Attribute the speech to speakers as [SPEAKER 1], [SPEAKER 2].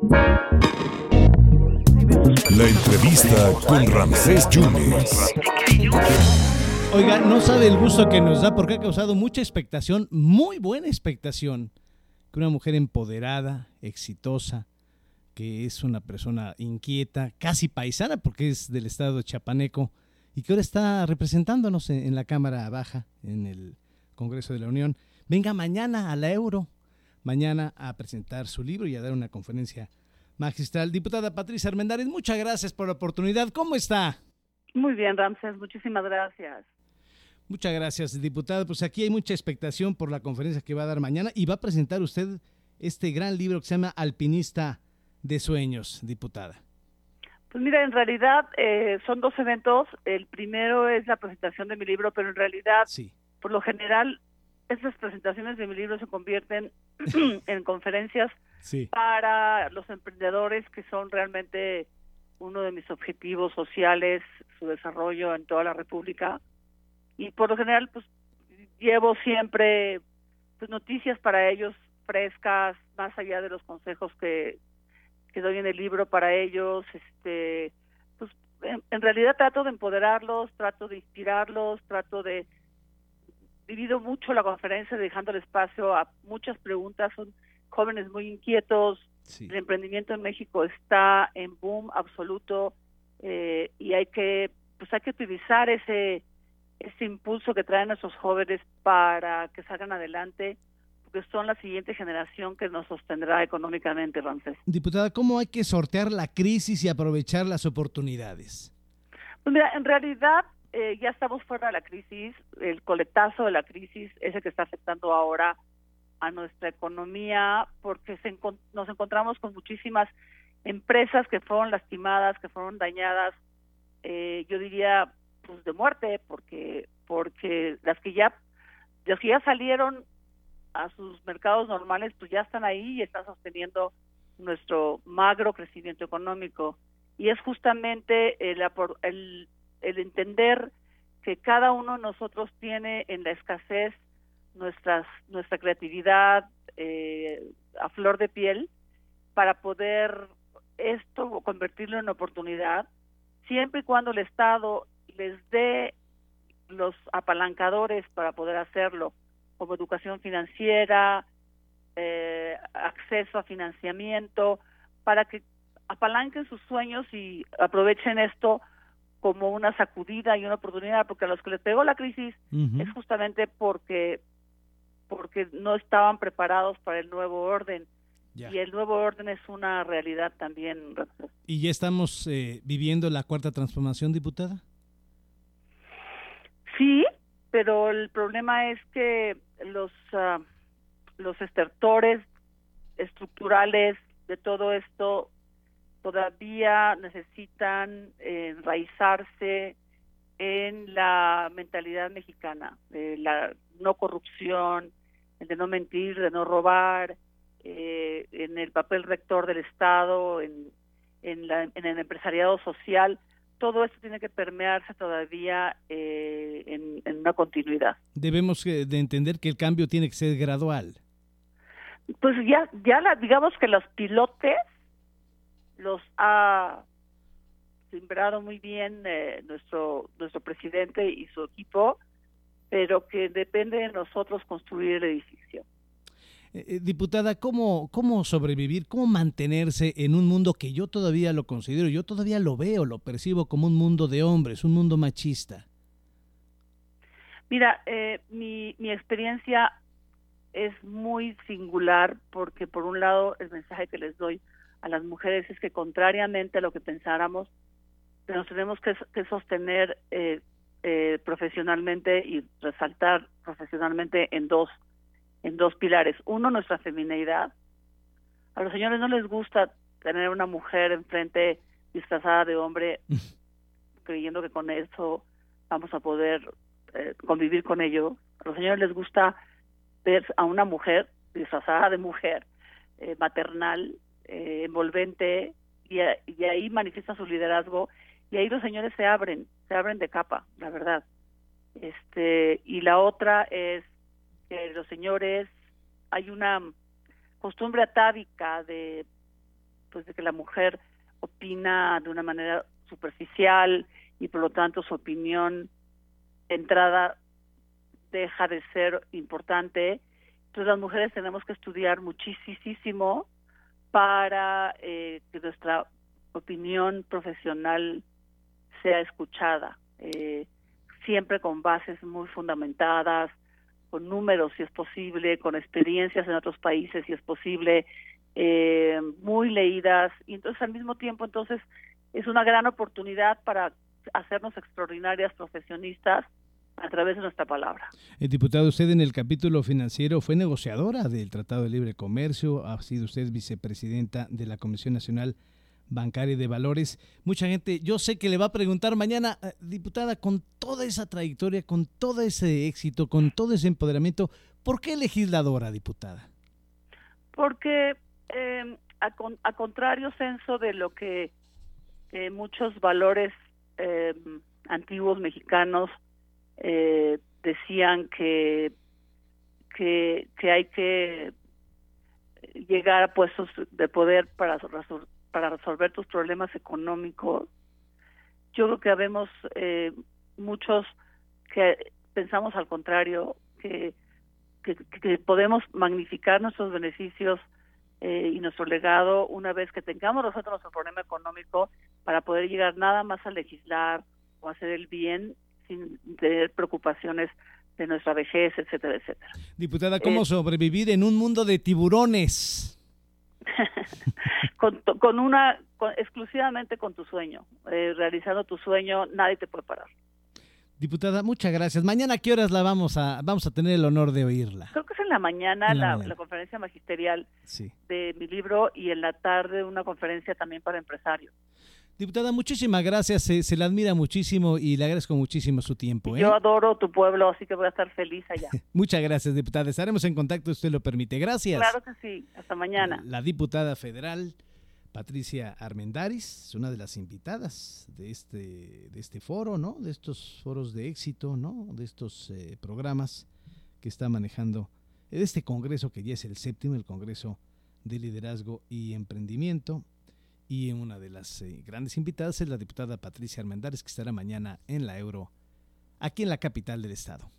[SPEAKER 1] La entrevista con Ramsés Yunes.
[SPEAKER 2] Oiga, no sabe el gusto que nos da porque ha causado mucha expectación, muy buena expectación, que una mujer empoderada, exitosa, que es una persona inquieta, casi paisana porque es del estado Chapaneco y que ahora está representándonos en, en la Cámara Baja, en el Congreso de la Unión, venga mañana a la Euro, mañana a presentar su libro y a dar una conferencia magistral. Diputada Patricia Armendáriz, muchas gracias por la oportunidad. ¿Cómo está?
[SPEAKER 3] Muy bien, Ramses, muchísimas gracias.
[SPEAKER 2] Muchas gracias, diputada. Pues aquí hay mucha expectación por la conferencia que va a dar mañana y va a presentar usted este gran libro que se llama Alpinista de Sueños, diputada.
[SPEAKER 3] Pues mira, en realidad eh, son dos eventos. El primero es la presentación de mi libro, pero en realidad,
[SPEAKER 2] Sí.
[SPEAKER 3] por lo general, esas presentaciones de mi libro se convierten en conferencias
[SPEAKER 2] Sí.
[SPEAKER 3] para los emprendedores que son realmente uno de mis objetivos sociales, su desarrollo en toda la República. Y por lo general, pues llevo siempre pues, noticias para ellos frescas, más allá de los consejos que, que doy en el libro para ellos. Este, pues en, en realidad trato de empoderarlos, trato de inspirarlos, trato de divido mucho la conferencia dejando el espacio a muchas preguntas, son jóvenes muy inquietos,
[SPEAKER 2] Sí.
[SPEAKER 3] el emprendimiento en México está en boom absoluto eh, y hay que pues hay que utilizar ese ese impulso que traen nuestros jóvenes para que salgan adelante porque son la siguiente generación que nos sostendrá económicamente, Ramsés.
[SPEAKER 2] Diputada, ¿cómo hay que sortear la crisis y aprovechar las oportunidades?
[SPEAKER 3] Pues mira, en realidad eh, ya estamos fuera de la crisis, el coletazo de la crisis es el que está afectando ahora a nuestra economía porque se nos encontramos con muchísimas empresas que fueron lastimadas, que fueron dañadas, eh, yo diría pues de muerte porque porque las que ya las que ya salieron a sus mercados normales pues ya están ahí y están sosteniendo nuestro magro crecimiento económico. Y es justamente el, el, el entender que cada uno de nosotros tiene en la escasez nuestras nuestra creatividad eh, a flor de piel para poder esto convertirlo en oportunidad siempre y cuando el Estado les dé los apalancadores para poder hacerlo como educación financiera eh, acceso a financiamiento para que apalanquen sus sueños y aprovechen esto como una sacudida y una oportunidad, porque a los que les pegó la crisis es justamente porque porque no estaban preparados para el nuevo orden
[SPEAKER 2] Ya.
[SPEAKER 3] y el nuevo orden es una realidad también.
[SPEAKER 2] ¿Y ya estamos eh, viviendo la cuarta transformación, diputada?
[SPEAKER 3] Sí, pero el problema es que los ah, los estertores estructurales de todo esto todavía necesitan enraizarse en la mentalidad mexicana, de la no corrupción, el de no mentir, de no robar, eh, en el papel rector del Estado, en, en, la- en el empresariado social, todo esto tiene que permearse todavía eh, en, en una continuidad.
[SPEAKER 2] Debemos eh, de entender que el cambio tiene que ser gradual.
[SPEAKER 3] Pues ya, ya la, digamos que los pilotes los ha sembrado muy bien eh, nuestro nuestro presidente y su equipo, pero que depende de nosotros construir el edificio.
[SPEAKER 2] Eh, eh, diputada, ¿cómo, ¿cómo sobrevivir, cómo mantenerse en un mundo que yo todavía lo considero, yo todavía lo veo, lo percibo como un mundo de hombres, un mundo machista?
[SPEAKER 3] Mira, eh, mi, mi experiencia es muy singular porque por un lado el mensaje que les doy a las mujeres es que contrariamente a lo que pensáramos, nos tenemos que, que sostener eh, eh, profesionalmente y resaltar profesionalmente en dos en dos pilares. Uno, nuestra femineidad. A los señores no les gusta tener una mujer enfrente disfrazada de hombre creyendo que con eso vamos a poder eh, convivir con ello. A los señores les gusta ver a una mujer disfrazada de mujer, eh, maternal, eh, envolvente, y, a- y ahí manifiesta su liderazgo, y ahí los señores se abren, se abren de capa, la verdad. Este, y la otra es que los señores, hay una costumbre atávica de pues de que la mujer opina de una manera superficial y por lo tanto su opinión de entrada deja de ser importante. Entonces las mujeres tenemos que estudiar muchísimo para eh, que nuestra opinión profesional sea escuchada, eh, siempre con bases muy fundamentadas, con números si es posible, con experiencias en otros países si es posible, eh, muy leídas y entonces al mismo tiempo entonces es una gran oportunidad para hacernos extraordinarias profesionistas a través de nuestra palabra.
[SPEAKER 2] Eh, diputado, usted en el capítulo financiero fue negociadora del Tratado de Libre Comercio, ha sido usted vicepresidenta de la Comisión Nacional Bancaria de Valores. Mucha gente, yo sé que le va a preguntar mañana, eh, diputada, con toda esa trayectoria, con todo ese éxito, con todo ese empoderamiento, ¿por qué legisladora, diputada?
[SPEAKER 3] Porque eh, a, contrario censo de lo que muchos valores eh, antiguos mexicanos eh, decían que, que, hay que llegar a puestos de poder para, para resolver tus problemas económicos. Yo creo que habemos eh, muchos que pensamos al contrario, que, que, podemos magnificar nuestros beneficios eh, y nuestro legado una vez que tengamos nosotros nuestro problema económico para poder llegar nada más a legislar o hacer el bien sin tener preocupaciones de nuestra vejez, etcétera, etcétera.
[SPEAKER 2] Diputada, ¿cómo eh, sobrevivir en un mundo de tiburones?
[SPEAKER 3] con, con, una, exclusivamente con tu sueño, eh, realizando tu sueño, nadie te puede parar.
[SPEAKER 2] Diputada, muchas gracias. Mañana a qué horas la vamos a vamos a tener el honor de oírla.
[SPEAKER 3] Creo que es en la mañana, la, conferencia magisterial de mi libro y en la tarde una conferencia también para empresarios.
[SPEAKER 2] Diputada, muchísimas gracias, se, le admira muchísimo y le agradezco muchísimo su tiempo.
[SPEAKER 3] ¿eh? Yo adoro tu pueblo, así que voy a estar feliz allá.
[SPEAKER 2] Muchas gracias, diputada. Estaremos en contacto, usted lo permite. Gracias.
[SPEAKER 3] Claro que sí, hasta mañana.
[SPEAKER 2] La diputada federal Patricia Armendaris es una de las invitadas de este, de este foro, ¿no? De estos foros de éxito, ¿no? De estos eh, programas que está manejando, de este congreso que ya es el séptimo, el Congreso de Liderazgo y Emprendimiento. Y una de las eh, grandes invitadas es la diputada Patricia Armendares, que estará mañana en la Euro, aquí en la capital del estado.